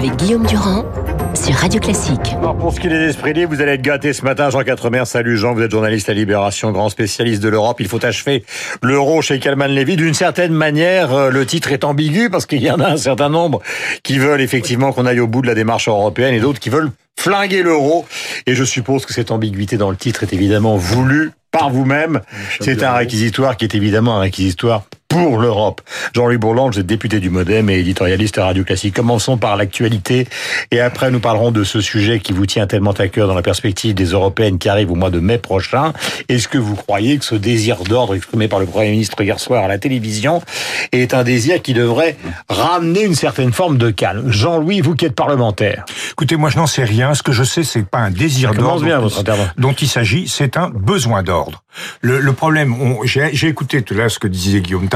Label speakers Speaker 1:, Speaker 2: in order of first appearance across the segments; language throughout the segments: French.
Speaker 1: avec Guillaume Durand sur Radio Classique.
Speaker 2: Alors pour ce qui est des esprits libres, vous allez être gâtés ce matin. Jean Quatremer, salut Jean, vous êtes journaliste à Libération, grand spécialiste de l'Europe. Il faut achever l'euro chez Kalman Levy. D'une certaine manière, euh, le titre est ambigu parce qu'il y en a un certain nombre qui veulent effectivement qu'on aille au bout de la démarche européenne et d'autres qui veulent flinguer l'euro. Et je suppose que cette ambiguïté dans le titre est évidemment voulue par vous-même. C'est un réquisitoire qui est évidemment un réquisitoire pour l'Europe. Jean-Louis Bourlange, êtes député du Modem et éditorialiste à Radio Classique. Commençons par l'actualité et après nous parlerons de ce sujet qui vous tient tellement à cœur dans la perspective des européennes qui arrivent au mois de mai prochain. Est-ce que vous croyez que ce désir d'ordre exprimé par le Premier ministre hier soir à la télévision est un désir qui devrait ramener une certaine forme de calme? Jean-Louis, vous qui êtes parlementaire.
Speaker 3: Écoutez, moi je n'en sais rien. Ce que je sais, c'est pas un désir d'ordre dont il s'agit, c'est un besoin d'ordre. Le, le, problème, j'ai écouté tout là ce que disait Guillaume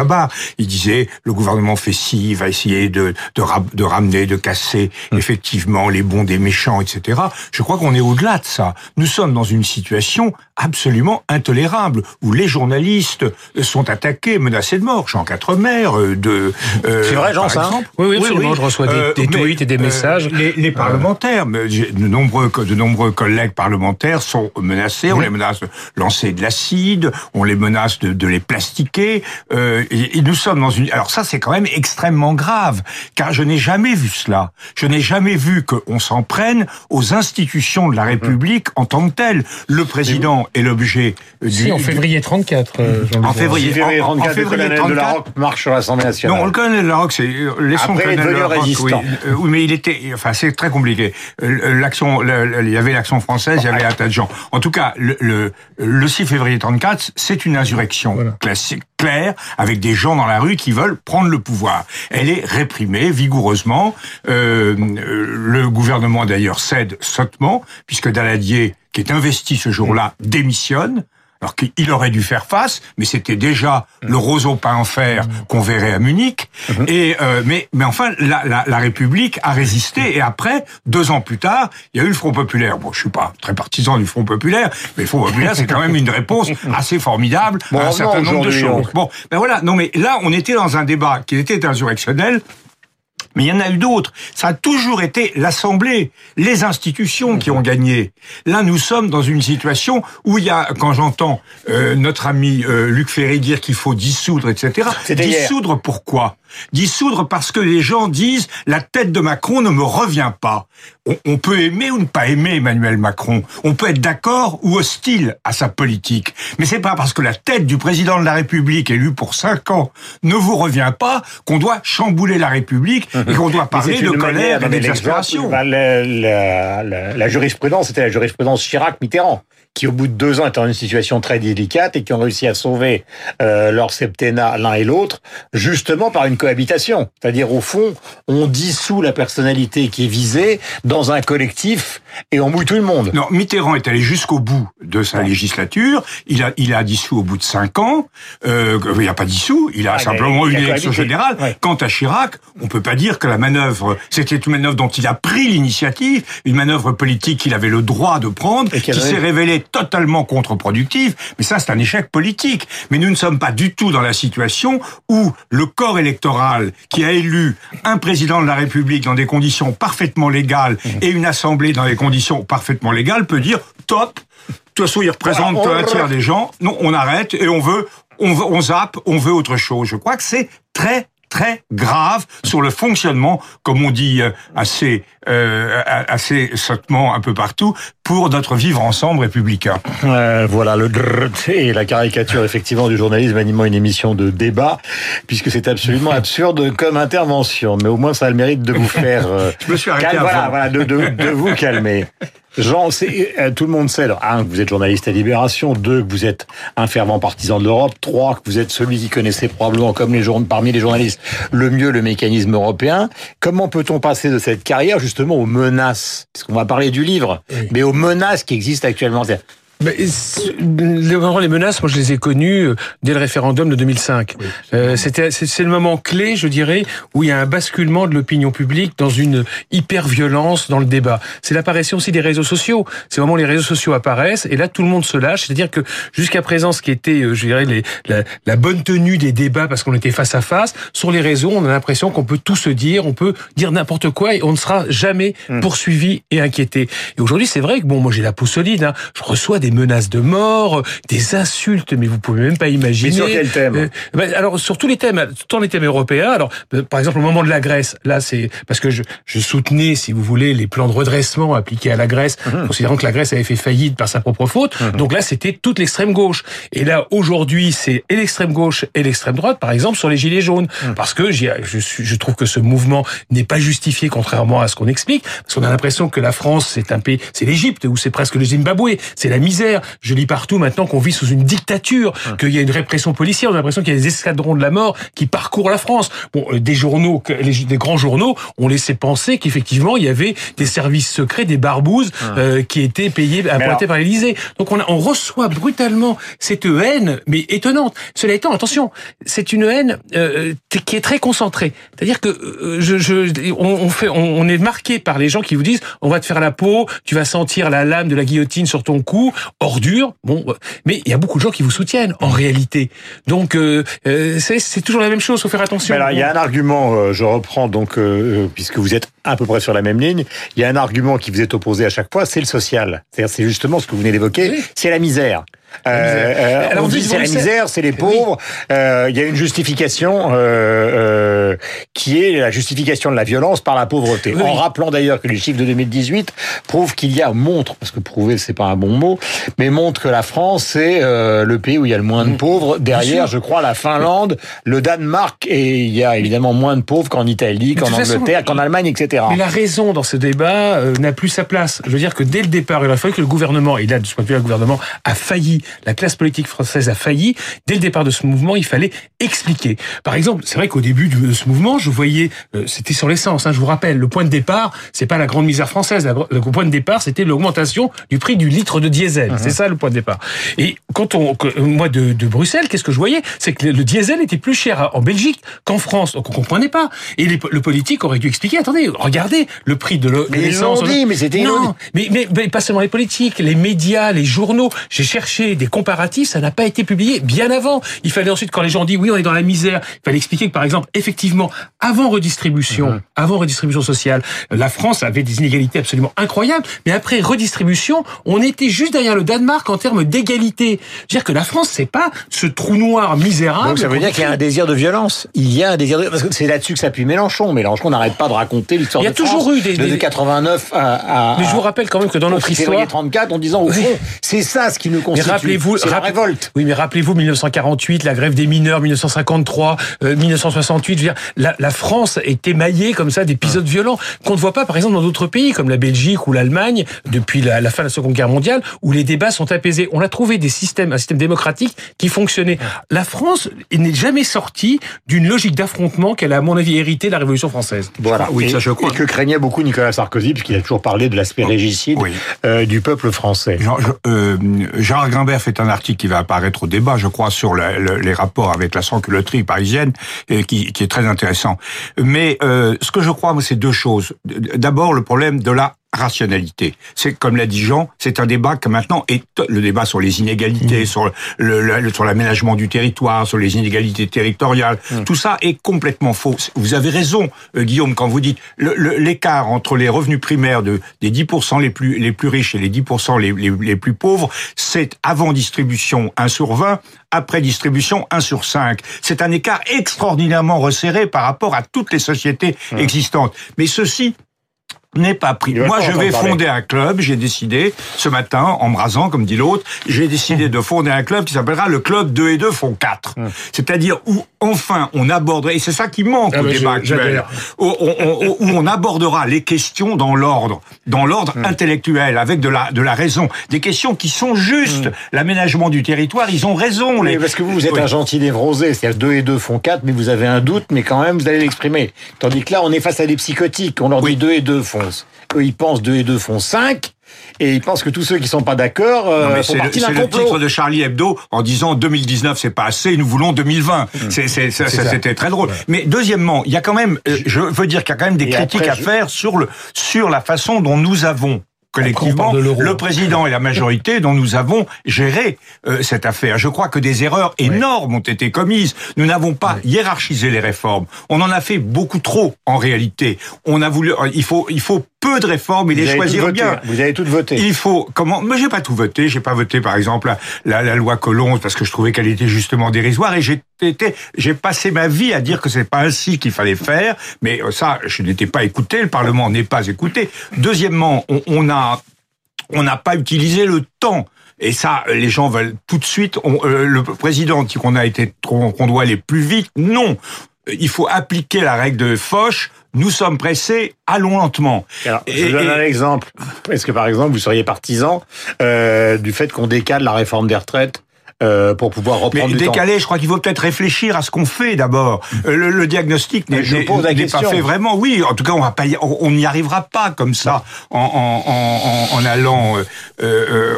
Speaker 3: Il disait le gouvernement fait ci, il va essayer de, de, de ramener, de casser mm. effectivement les bons des méchants, etc. Je crois qu'on est au-delà de ça. Nous sommes dans une situation absolument intolérable où les journalistes sont attaqués, menacés de mort. Jean Quatremer, euh, de.
Speaker 2: Euh, C'est vrai, Jean, ça
Speaker 4: Oui, oui, absolument. Oui, Je reçois des, euh, des tweets et des messages.
Speaker 3: les, les parlementaires, de nombreux, de nombreux collègues parlementaires sont menacés. On les menace de lancer de l'acide on les menace de, les plastiquer. Euh, et, nous sommes dans une. Alors ça, c'est quand même extrêmement grave, car je n'ai jamais vu cela. Je n'ai jamais vu qu'on s'en prenne aux institutions de la République en tant que telles. Le président est l'objet.
Speaker 4: Si, en février 34.
Speaker 3: Euh, en février,
Speaker 2: en, février 34. de la Roque marche sur l'Assemblée nationale.
Speaker 3: Non, le colonel de la Roque, c'est euh, laissons
Speaker 2: Après, le colonel de la Roque. Oui,
Speaker 3: euh, oui, mais il était. Enfin, c'est très compliqué. L'action, il y avait l'action française, il y avait un tas de gens. En tout cas, le, le, le 6 février c'est une insurrection classique, claire, avec des gens dans la rue qui veulent prendre le pouvoir. Elle est réprimée vigoureusement. Euh, le gouvernement d'ailleurs cède sottement, puisque Daladier, qui est investi ce jour-là, démissionne alors qu'il aurait dû faire face, mais c'était déjà mm. le roseau peint en fer mm. qu'on verrait à Munich. Mm-hmm. Et euh, mais mais enfin, la, la, la, République a résisté. Et après, deux ans plus tard, il y a eu le Front populaire. Bon, je suis pas très partisan du Front populaire, mais le Front populaire, c'est quand même une réponse assez formidable à un certain nombre de choses. Bon, ben voilà. Non, mais là, on était dans un débat qui était insurrectionnel mais il y en a eu d'autres. Ça a toujours été l'Assemblée, les institutions qui ont gagné. Là, nous sommes dans une situation où il y a, quand j'entends euh, notre ami euh, Luc Ferry dire qu'il faut dissoudre, etc. Dissoudre pourquoi? Dissoudre parce que les gens disent la tête de Macron ne me revient pas. On, peut aimer ou ne pas aimer Emmanuel Macron. On peut être d'accord ou hostile à sa politique. Mais c'est pas parce que la tête du président de la République élu pour cinq ans ne vous revient pas qu'on doit chambouler la République et qu'on doit parler de colère et d'exaspération.
Speaker 2: La, la, la, jurisprudence, c'était la jurisprudence Chirac-Mitterrand qui au bout de deux ans étaient dans une situation très délicate et qui ont réussi à sauver euh, leur septennat l'un et l'autre, justement par une cohabitation. C'est-à-dire au fond, on dissout la personnalité qui est visée dans un collectif et on mouille tout le monde.
Speaker 3: Non, Mitterrand est allé jusqu'au bout de sa législature. Il a, il a dissous au bout de cinq ans. Euh, il n'a pas dissous. Il a simplement eu une élection générale. Quant à Chirac, on peut pas dire que la manœuvre, c'était une manœuvre dont il a pris l'initiative, une manœuvre politique qu'il avait le droit de prendre, qui s'est révélée totalement contre-productive, mais ça c'est un échec politique. Mais nous ne sommes pas du tout dans la situation où le corps électoral qui a élu un président de la République dans des conditions parfaitement légales et une assemblée dans des conditions parfaitement légales peut dire top, de toute façon, il représente un tiers des gens. Non, on arrête et on veut, on, veut, on zappe, on veut autre chose. Je crois que c'est très très grave sur le fonctionnement, comme on dit euh, assez euh, assez sottement un peu partout, pour notre vivre ensemble républicain.
Speaker 2: Euh, voilà le et la caricature effectivement du journalisme animant une émission de débat, puisque c'est absolument absurde comme intervention, mais au moins ça a le mérite de vous faire. Euh,
Speaker 3: Je me suis arrêté
Speaker 2: voilà, voilà, de, de, de vous calmer. Jean, euh, tout le monde sait, un, que vous êtes journaliste à Libération, deux, que vous êtes un fervent partisan de l'Europe, trois, que vous êtes celui qui connaissait probablement, comme les parmi les journalistes, le mieux le mécanisme européen. Comment peut-on passer de cette carrière justement aux menaces? Parce qu'on va parler du livre, mais aux menaces qui existent actuellement.
Speaker 4: Les menaces, moi je les ai connues euh, dès le référendum de 2005. euh, C'était c'est le moment clé, je dirais, où il y a un basculement de l'opinion publique dans une hyper violence dans le débat. C'est l'apparition aussi des réseaux sociaux. C'est le moment où les réseaux sociaux apparaissent et là tout le monde se lâche. C'est-à-dire que jusqu'à présent, ce qui était, euh, je dirais, les, la, la, bonne tenue des débats parce qu'on était face à face, sur les réseaux, on a l'impression qu'on peut tout se dire, on peut dire n'importe quoi et on ne sera jamais mmh. poursuivi et inquiété. Et aujourd'hui, c'est vrai que bon, moi j'ai la peau solide. Hein. Je reçois des menaces de mort, des insultes, mais vous pouvez même pas imaginer. Mais
Speaker 2: sur quel thème? Euh,
Speaker 4: ben, Alors sur tous les thèmes, tant les thèmes européens. Alors euh, par exemple au moment de la Grèce, là c'est parce que je, je, soutenais, si vous voulez, les plans de redressement appliqués à la Grèce, mmh. considérant que la Grèce avait fait faillite par sa propre faute. Mmh. Donc là c'était toute l'extrême gauche. Et là aujourd'hui c'est et l'extrême gauche et l'extrême droite, par exemple sur les gilets jaunes, mmh. parce que je, je trouve que ce mouvement n'est pas justifié contrairement à ce qu'on explique, parce qu'on a l'impression que la France c'est un pays, c'est l'Égypte ou c'est presque le Zimbabwe, c'est la misère. Je lis partout maintenant qu'on vit sous une dictature, hum. qu'il y a une répression policière. On a l'impression qu'il y a des escadrons de la mort qui parcourent la France. Bon, euh, des journaux, des grands journaux, ont laissé penser qu'effectivement il y avait des services secrets, des barbouzes hum. euh, qui étaient payés, appointés par l'Élysée. Donc on, a, on reçoit brutalement cette haine, mais étonnante. Cela étant, attention, c'est une haine euh, qui est très concentrée. C'est-à-dire que euh, je, je, on, fait, on, est marqué par les gens qui vous disent on va te faire la peau, tu vas sentir la lame de la guillotine sur ton cou, ordure. Bon, mais il y a beaucoup de gens qui vous soutiennent en réalité. Donc euh, euh c'est toujours la même chose, faut faire attention.
Speaker 2: Il y a un argument, euh, je reprends donc euh, puisque vous êtes à peu près sur la même ligne, il y a un argument qui vous est opposé à chaque fois, c'est le social. C'est-à-dire c'est justement ce que vous venez d'évoquer, c'est la misère. Euh, euh, Alors, on dit c'est la misère, c'est les pauvres. Euh, il y a une justification euh, qui est la justification de la violence par la pauvreté. En rappelant d'ailleurs que les chiffres de 2018 prouvent qu'il y a montre, parce que prouver c'est pas un bon mot, mais montre que la France c'est le pays où il y a le moins de pauvres. Derrière, je crois, la Finlande, le Danemark, et il y a évidemment moins de pauvres qu'en Italie, qu'en Angleterre, qu'en Allemagne, etc.
Speaker 4: Mais la raison dans ce débat n'a plus sa place. Je veux dire que dès le départ, il a fallu que le gouvernement, et là de ce point de vue, le gouvernement a failli la classe politique française a failli. Dès le départ de ce mouvement, il fallait expliquer. Par exemple, c'est vrai qu'au début de ce mouvement, je voyais, euh, c'était sur l'essence. Hein, je vous rappelle, le point de départ, c'est pas la grande misère française. Le point de départ, c'était l'augmentation du prix du litre de diesel. Uh-huh. C'est ça le point de départ. Et quand on, moi de, de Bruxelles, qu'est-ce que je voyais? C'est que le diesel était plus cher en Belgique qu'en France. Donc on comprenait pas. Et le politique aurait dû expliquer. Attendez, regardez le prix de l'essence.
Speaker 2: Mais dit, mais c'était
Speaker 4: non. Mais, mais, mais, pas seulement les politiques, les médias, les journaux. J'ai cherché des comparatifs, ça n'a pas été publié bien avant. Il fallait ensuite, quand les gens disent oui, on est dans la misère, il fallait expliquer que par exemple, effectivement, avant redistribution, mhm. avant redistribution sociale, la France avait des inégalités absolument incroyables, mais après redistribution, on était juste derrière le Danemark en termes d'égalité. C'est-à-dire que la France, c'est pas ce trou noir misérable.
Speaker 2: Donc ça veut dire qu'il y a un désir de violence. Il y a un désir de parce que c'est là-dessus que s'appuie Mélenchon. Mélenchon n'arrête pas de raconter l'histoire de
Speaker 4: Il y a toujours eu des,
Speaker 2: de 89 à,
Speaker 4: Mais je vous rappelle quand même que dans notre histoire,
Speaker 2: 34, en disant au fond, c'est ça ce qui nous constitue. Rappelez-vous, la révolte.
Speaker 4: Oui, mais rappelez-vous 1948, la grève des mineurs, 1953, 1968. Euh, je veux dire, la, la France est émaillée comme ça d'épisodes violents qu'on ne voit pas, par exemple, dans d'autres pays comme la Belgique ou l'Allemagne depuis la, la, fin de la Seconde Guerre mondiale, où les débats sont apaisés. On a trouvé des systèmes, un système démocratique qui fonctionnait. La France n'est jamais sortie d'une logique d'affrontement qu'elle a, à mon avis, hérité de la Révolution française.
Speaker 2: Voilà. Oui, et, ça je crois. Et que craignait beaucoup Nicolas Sarkozy, puisqu'il a toujours parlé de l'aspect régicide euh, du peuple français.
Speaker 3: Jean, euh, Gérard Grimbert fait un article qui va apparaître au débat, je crois, sur les rapports avec la sans-culotterie parisienne, et qui, qui, est très intéressant. Mais euh, ce que je crois, c'est deux choses. D'abord, le problème de la rationalité. C'est comme l'a dit Jean, c'est un débat que maintenant est le débat sur les inégalités, mmh. sur le, sur l'aménagement du territoire, sur les inégalités territoriales. Mmh. Tout ça est complètement faux. Vous avez raison, euh, Guillaume, quand vous dites l'écart entre les revenus primaires de des 10% les plus les plus riches et les 10% les, les, les plus pauvres, c'est avant distribution 1 sur 20, après distribution 1 sur 5. C'est un écart extraordinairement resserré par rapport à toutes les sociétés mmh. existantes. Mais ceci n'est pas pris. Moi, je vais fonder un club. J'ai décidé ce matin, en me rasant, comme dit l'autre, j'ai décidé de fonder un club qui s'appellera le club 2 et 2 font 4. Hum. C'est-à-dire où enfin on aborderait, et c'est ça qui manque ah, au débat actuel, où, on abordera les questions dans l'ordre, dans l'ordre hum. intellectuel, avec de la de la raison, des questions qui sont justes. Hum. L'aménagement du territoire, ils ont raison.
Speaker 2: Les... parce que vous, vous êtes un gentil névrosé, c'est-à-dire 2 et 2 font 4, mais vous avez un doute, mais quand même vous allez l'exprimer. Tandis que là, on est face à des psychotiques, on leur dit 2 et 2 font eux, ils pensent 2 et 2 font 5. et il pense que tous ceux qui sont pas d'accord euh, font
Speaker 3: C'est le,
Speaker 2: partie d'un
Speaker 3: c'est le
Speaker 2: complot.
Speaker 3: titre de Charlie Hebdo en disant 2019 c'est pas assez, nous voulons 2020. C'est, c'est, ça, ça,
Speaker 4: ça.
Speaker 3: c'était très drôle. Mais deuxièmement, il y a quand même, euh, je veux dire qu'il y a quand même des
Speaker 2: Et
Speaker 3: critiques
Speaker 2: après,
Speaker 3: à
Speaker 2: je-
Speaker 3: faire sur le sur la façon dont nous avons collectivement,
Speaker 4: de
Speaker 3: le président et la majorité dont nous avons géré euh, cette affaire. Je crois que des erreurs énormes ont été commises. Nous n'avons pas hiérarchisé les réformes. On en a fait beaucoup trop en réalité. On a voulu, euh, il faut, il faut peu de réformes et
Speaker 2: Vous
Speaker 3: les choisir bien.
Speaker 2: hein. Vous avez toutes voté.
Speaker 3: Il faut comment Mais j'ai pas tout voté. J'ai pas voté par exemple la, loi Colomb parce que je trouvais qu'elle était justement dérisoire et j'ai été j'ai passé ma vie à dire que c'est pas ainsi qu'il fallait faire. Mais euh, ça, je n'étais pas écouté. Le Parlement n'est pas écouté. Deuxièmement, on, on a on n'a pas utilisé le temps. Et ça, les gens veulent tout de suite. on- euh, le président dit qu'on a été trop, qu'on doit aller plus vite. Non, il faut appliquer la règle de Foch. Nous sommes pressés, allons lentement.
Speaker 2: Alors, je vous donne
Speaker 3: et-
Speaker 2: un exemple. Est-ce que par exemple vous seriez partisan euh, du fait qu'on décale la réforme des retraites euh, pour pouvoir
Speaker 3: Mais
Speaker 2: reprendre du temps
Speaker 3: décalé, je crois qu'il faut peut-être réfléchir à ce qu'on fait d'abord. Euh, Le, le diagnostic n'est
Speaker 2: Je
Speaker 3: n'est-
Speaker 2: pose la
Speaker 3: n'est pas fait vraiment. Oui, en tout cas, on va pas, y- on on n'y arrivera pas comme ça en, en, en, en- en allant, euh, euh,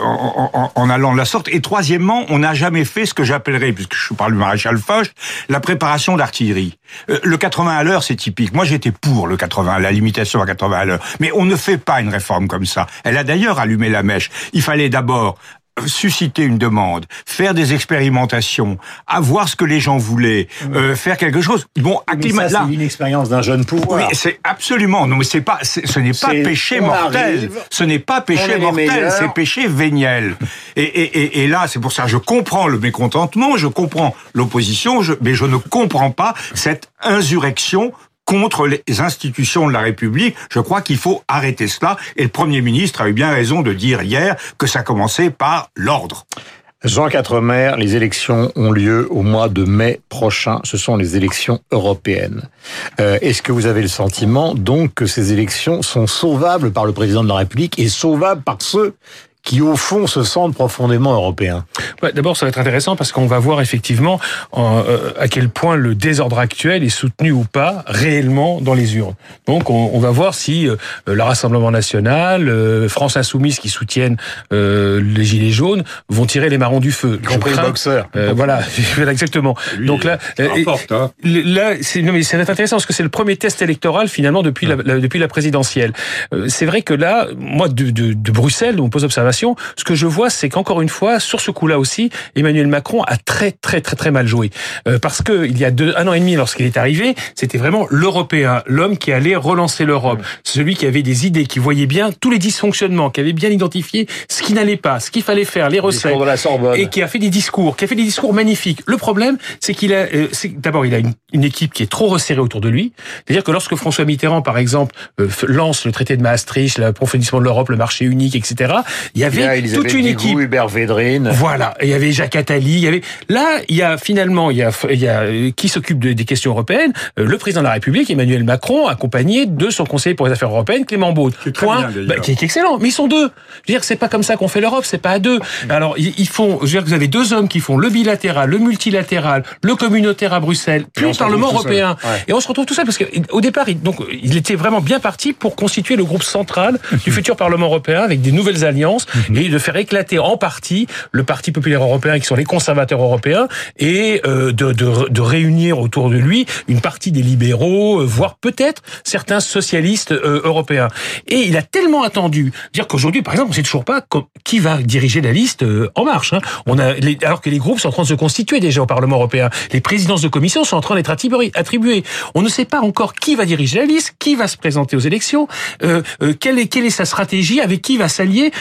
Speaker 3: en allant de la sorte. Et troisièmement, on n'a jamais fait ce que j'appellerais, puisque je parle du maréchal Foch, la préparation d'artillerie. Euh, le 80 à l'heure, c'est typique. Moi, j'étais pour le 80, la limitation à 80 à l'heure. Mais on ne fait pas une réforme comme ça. Elle a d'ailleurs allumé la mèche. Il fallait d'abord susciter une demande, faire des expérimentations, à voir ce que les gens voulaient, euh, faire quelque chose. Bon, acclimat là.
Speaker 2: c'est l'inexpérience d'un jeune pouvoir.
Speaker 3: Oui, c'est absolument. Non, mais c'est pas. Ce n'est pas péché mortel.
Speaker 2: arrive,
Speaker 3: ce n'est pas péché mortel. C'est péché véniel. Et, et, et, et là, c'est pour ça je comprends le mécontentement, je comprends l'opposition, je, mais je ne comprends pas cette insurrection contre les institutions de la République. Je crois qu'il faut arrêter cela. Et le Premier ministre a eu bien raison de dire hier que ça commençait par l'ordre.
Speaker 2: Jean Quatremer, les élections ont lieu au mois de mai prochain. Ce sont les élections européennes. Euh, Est-ce que vous avez le sentiment donc que ces élections sont sauvables par le président de la République et sauvables par ceux qui au fond se sentent profondément européens
Speaker 4: Ouais, D'abord, ça va être intéressant parce qu'on va voir effectivement en, euh, à quel point le désordre actuel est soutenu ou pas réellement dans les urnes. Donc, on, on va voir si euh, le Rassemblement national, euh, France Insoumise qui soutiennent euh, les Gilets jaunes vont tirer les marrons du feu.
Speaker 2: Y compris boxeur.
Speaker 4: Euh, voilà, exactement. Donc là, euh,
Speaker 3: hein.
Speaker 4: le- Là, c'est non mais c'est intéressant parce que c'est le premier test électoral finalement depuis la, la- depuis la présidentielle. Euh, c'est vrai que là, moi de, de, de Bruxelles, de mon poste ce que je vois, c'est qu'encore une fois, sur ce coup-là aussi, Emmanuel Macron a très très très très mal joué Euh, parce que il y a deux, un an et demi, lorsqu'il est arrivé, c'était vraiment l'Européen, l'homme qui allait relancer l'Europe, celui qui avait des idées, qui voyait bien tous les dysfonctionnements, qui avait bien identifié ce qui n'allait pas, ce qu'il fallait faire, les recettes et qui a fait des discours, qui a fait des discours magnifiques. Le problème, c'est qu'il a, euh, d'abord, il a une, une équipe qui est trop resserrée autour de lui. C'est-à-dire que lorsque François Mitterrand, par exemple, euh, lance le traité de Maastricht, l'approfondissement de l'Europe, le marché unique, etc., il y avait
Speaker 2: Là, Elisabeth
Speaker 4: toute une
Speaker 2: Guigou,
Speaker 4: équipe.
Speaker 2: Hubert Védrine.
Speaker 4: Voilà, il y avait Jacques Attali, il y avait là, il y a finalement, il y a, il y a euh, qui s'occupe de- des questions européennes, Euh, le président de la République, Emmanuel Macron, accompagné de son conseiller pour les affaires européennes, Clément Beaune.
Speaker 3: Qui est très bien, d'ailleurs.
Speaker 4: Bah, qui est excellent, mais ils sont deux. Je veux dire, c'est pas comme ça qu'on fait l'Europe, c'est pas à deux. Alors ils ils font, je veux dire, que vous avez deux hommes qui font le bilatéral, le multilatéral, le communautaire à Bruxelles, puis le Parlement européen,
Speaker 2: Ouais.
Speaker 4: et on se retrouve tout seul parce que au départ, il, donc il était vraiment bien parti pour constituer le groupe central du futur Parlement européen avec des nouvelles alliances et de faire éclater en partie le Parti populaire européen qui sont les conservateurs européens et euh, de, de, de réunir autour de lui une partie des libéraux, euh, voire peut-être certains socialistes euh, européens. Et il a tellement attendu, dire qu'aujourd'hui, par exemple, on sait toujours pas qui va diriger la liste en marche. hein. On a alors que les groupes sont en train de se constituer déjà au Parlement européen. Les présidences de commission sont en train d'être attribuées. On ne sait pas encore qui va diriger la liste, qui va se présenter aux élections, euh, quelle, est, quelle est sa stratégie, avec qui va s'allier.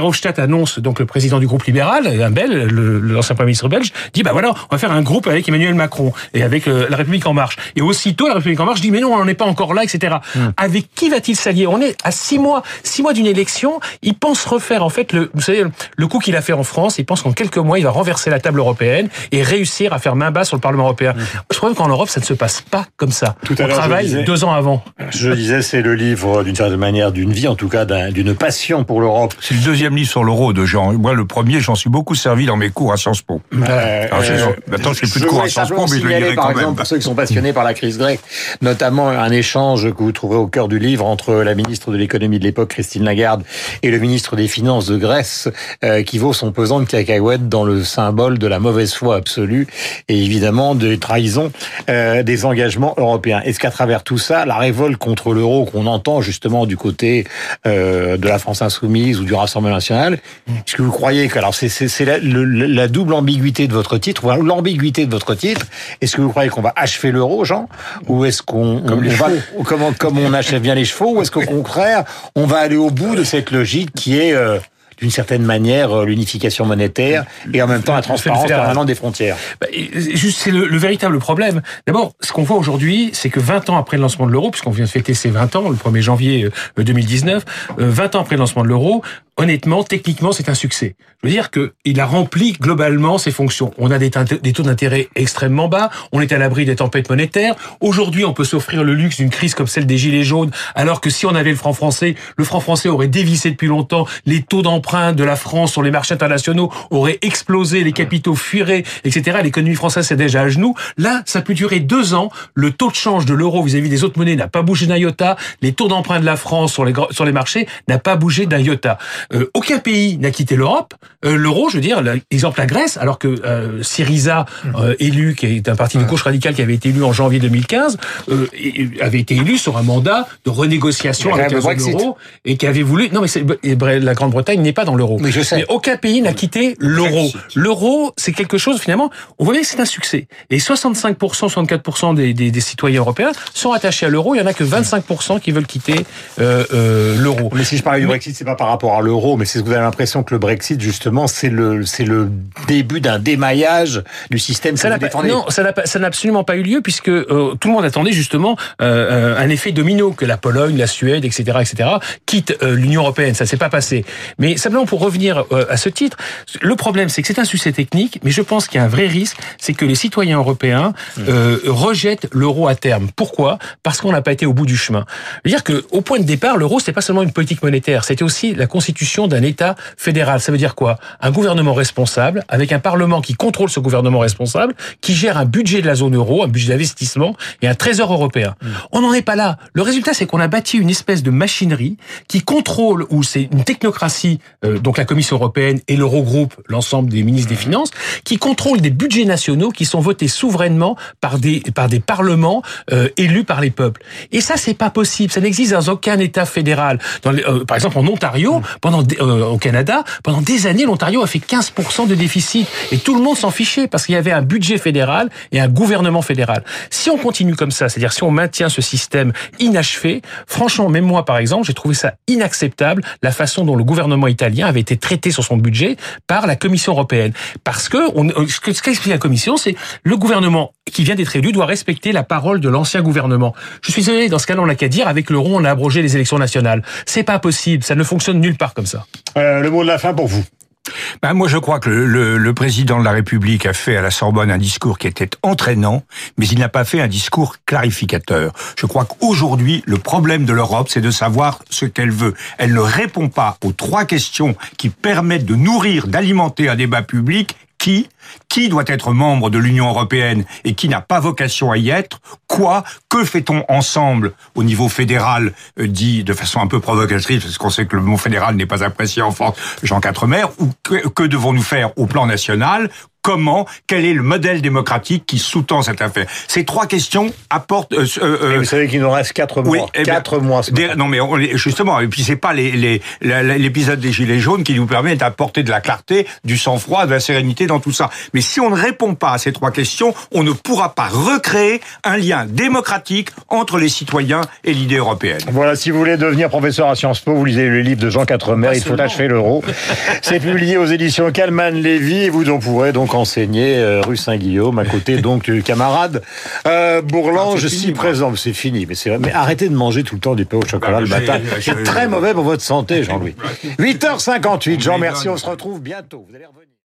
Speaker 4: Verhofstadt annonce, donc le président du groupe libéral, un bel, l'ancien premier ministre belge, dit bah voilà, on va faire un groupe avec Emmanuel Macron et avec euh, la République en marche. Et aussitôt, la République en marche dit mais non, on n'en est pas encore là, etc. Avec qui va-t-il s'allier? On est à six mois, six mois d'une élection. Il pense refaire en fait le, vous savez, le coup qu'il a fait en France. Il pense qu'en quelques mois, il va renverser la table européenne et réussir à faire main basse sur le Parlement européen. Je crois qu'en Europe, ça ne se passe pas comme ça.
Speaker 2: Tout à
Speaker 4: on travaille
Speaker 2: disais-
Speaker 4: deux ans avant.
Speaker 2: Je disais, c'est le livre d'une certaine manière d'une vie, en tout cas d'un- d'une passion pour l'Europe.
Speaker 4: C'est le
Speaker 3: deuxième livre sur l'euro de Jean. Moi, le premier, j'en suis beaucoup servi dans mes cours à Sciences Po.
Speaker 2: Euh,
Speaker 3: Alors,
Speaker 2: euh,
Speaker 3: maintenant, je fais plus de cours à Sciences Po, mais je le lirai
Speaker 2: par
Speaker 3: quand
Speaker 2: exemple,
Speaker 3: même.
Speaker 2: pour ceux qui sont passionnés par la crise grecque, notamment un échange que vous trouverez au cœur du livre entre la ministre de l'économie de l'époque, Christine Lagarde, et le ministre des Finances de Grèce, euh, qui vaut son pesant de cacahuètes dans le symbole de la mauvaise foi absolue et évidemment des trahisons euh, des engagements européens. Est-ce qu'à travers tout ça, la révolte contre l'euro qu'on entend justement du côté euh, de la France insoumise ou du Rassemblement national, est-ce que vous croyez que alors c'est la, le- la double ambiguïté de votre titre, ou l'ambiguïté de votre titre Est-ce que vous croyez qu'on va achever l'euro, Jean, ou est-ce qu'on on,
Speaker 3: les
Speaker 2: on va comme comme on achève bien les chevaux, ou est-ce qu'au contraire on va aller au bout de cette logique qui est euh, d'une certaine manière euh, l'unification monétaire et en même temps la transparence permanente des frontières.
Speaker 4: Bah, juste, c'est le, le véritable problème. D'abord, ce qu'on voit aujourd'hui, c'est que 20 ans après le lancement de l'euro, puisqu'on vient de fêter ses 20 ans, le 1er janvier euh, 2019, euh, 20 ans après le lancement de l'euro, honnêtement, techniquement, c'est un succès. Je veux dire que il a rempli globalement ses fonctions. On a des, des taux d'intérêt extrêmement bas, on est à l'abri des tempêtes monétaires. Aujourd'hui, on peut s'offrir le luxe d'une crise comme celle des gilets jaunes, alors que si on avait le franc français, le franc français aurait dévissé depuis longtemps, les taux de la France sur les marchés internationaux auraient explosé, les capitaux fuiraient, etc. L'économie française est déjà à genoux. Là, ça peut durer deux ans. Le taux de change de l'euro vis-à-vis des autres monnaies n'a pas bougé d'un iota. Les taux d'emprunt de la France sur les, sur les marchés n'a pas bougé d'un iota. Euh, aucun pays n'a quitté l'Europe. Euh, L'euro, je veux dire, exemple la Grèce, alors que euh, Syriza, euh, élu, qui est un parti de gauche radicale qui avait été élu en janvier 2015, euh, avait été élu sur un mandat de renégociation avec la zone euro et qui avait voulu. Non, mais la Grande-Bretagne n'est pas dans l'euro.
Speaker 2: Sais.
Speaker 4: Mais aucun pays n'a quitté l'euro. L'euro, c'est quelque chose finalement. On voit bien que c'est un succès. Et 65%, 64% des, des, des citoyens européens sont attachés à l'euro. Il y en a que 25% qui veulent quitter euh, euh, l'euro.
Speaker 2: Mais si je parlais du Brexit, c'est pas par rapport à l'euro, mais c'est ce que vous avez l'impression que le Brexit, justement, c'est le, c'est le début d'un démaillage du système que
Speaker 4: Ça
Speaker 2: vous
Speaker 4: n'a pas,
Speaker 2: défendez.
Speaker 4: non, ça n'a pas- ça n'a absolument pas eu lieu puisque euh, tout le monde attendait justement euh, euh, un effet domino que la Pologne, la Suède, etc., etc. quittent euh, l'Union européenne. Ça s'est pas passé. Mais simplement pour revenir euh, à ce titre, le problème c'est que c'est un succès technique, mais je pense qu'il y a un vrai risque, c'est que les citoyens européens euh, rejettent l'euro à terme. Pourquoi? Parce qu'on n'a pas été au bout du chemin. Je veux dire que au point de départ, l'euro c'était pas seulement une politique monétaire, c'était aussi la constitution d'un État fédéral. Ça veut dire quoi? Un gouvernement responsable avec un parlement qui contrôle ce gouvernement responsable, qui gère un budget de la zone euro, un budget d'investissement et un trésor européen. On n'en est pas là. Le résultat, c'est qu'on a bâti une espèce de machinerie qui contrôle, ou c'est une technocratie, euh, donc la Commission européenne et l'Eurogroupe, l'ensemble des ministres des Finances, qui contrôle des budgets nationaux qui sont votés souverainement par des par des parlements euh, élus par les peuples. Et ça, c'est pas possible. Ça n'existe dans aucun État fédéral. Dans les- euh, par exemple, en Ontario, pendant des- euh, au Canada, pendant des années, l'Ontario a fait 15% de déficit et tout le monde s'en fichait parce qu'il y avait un budget fédéral et un gouvernement fédéral. Si on continue comme ça, c'est-à-dire si on maintient ce système inachevé, franchement, même moi par exemple, j'ai trouvé ça inacceptable la façon dont le gouvernement italien avait été traité sur son budget par la Commission européenne. Parce que on, euh, ce qu'explique la Commission, c'est le gouvernement qui vient d'être élu doit respecter la parole de l'ancien gouvernement. Je suis désolé, dans ce cas-là, on n'a qu'à dire avec l'euro, on a abrogé les élections nationales. C'est pas possible, ça ne fonctionne nulle part comme ça.
Speaker 2: Euh, le mot de la fin pour vous.
Speaker 3: Ben, moi, je crois que le, le- le président de la République a fait à la Sorbonne un discours qui était entraînant, mais il n'a pas fait un discours clarificateur. Je crois qu'aujourd'hui, le problème de l'Europe, c'est de savoir ce qu'elle veut. Elle ne répond pas aux trois questions qui permettent de nourrir, d'alimenter un débat public qui doit être membre de l'Union européenne et qui n'a pas vocation à y être Quoi Que fait-on ensemble au niveau fédéral euh, dit de façon un peu provocatrice parce qu'on sait que le mot fédéral n'est pas apprécié en France, Jean Quatremer Ou que devons-nous faire au plan national Comment Quel est le modèle démocratique qui sous-tend cette affaire? Ces trois questions apportent. euh, euh,
Speaker 2: Et
Speaker 3: euh,
Speaker 2: vous savez qu'il nous reste quatre
Speaker 3: oui,
Speaker 2: mois.
Speaker 3: eh bien,
Speaker 2: quatre mois. ce
Speaker 3: des-
Speaker 2: matin.
Speaker 3: non, mais on justement, et puis c'est pas les, les, l'épisode des gilets jaunes qui nous permet d'apporter de la clarté, du sang-froid, de la sérénité dans tout ça. Mais si on ne répond pas à ces trois questions, on ne pourra pas recréer un lien démocratique entre les citoyens et l'idée européenne.
Speaker 2: Voilà, si vous voulez devenir professeur à Sciences Po, vous lisez le livre de Jean Quatremer, Il faut achever l'euro. C'est publié aux éditions Calman Lévy et vous en pourrez donc enseigner euh, rue Saint-Guillaume, à côté donc du camarade euh, Bourlange,
Speaker 3: Ah,
Speaker 2: si présent. C'est fini, mais c'est vrai. Mais arrêtez de manger tout le temps du pain au chocolat
Speaker 3: Bah,
Speaker 2: le matin. C'est très mauvais pour votre santé, Jean-Louis. 8h58, Jean, merci, on se retrouve bientôt. Vous allez revenir.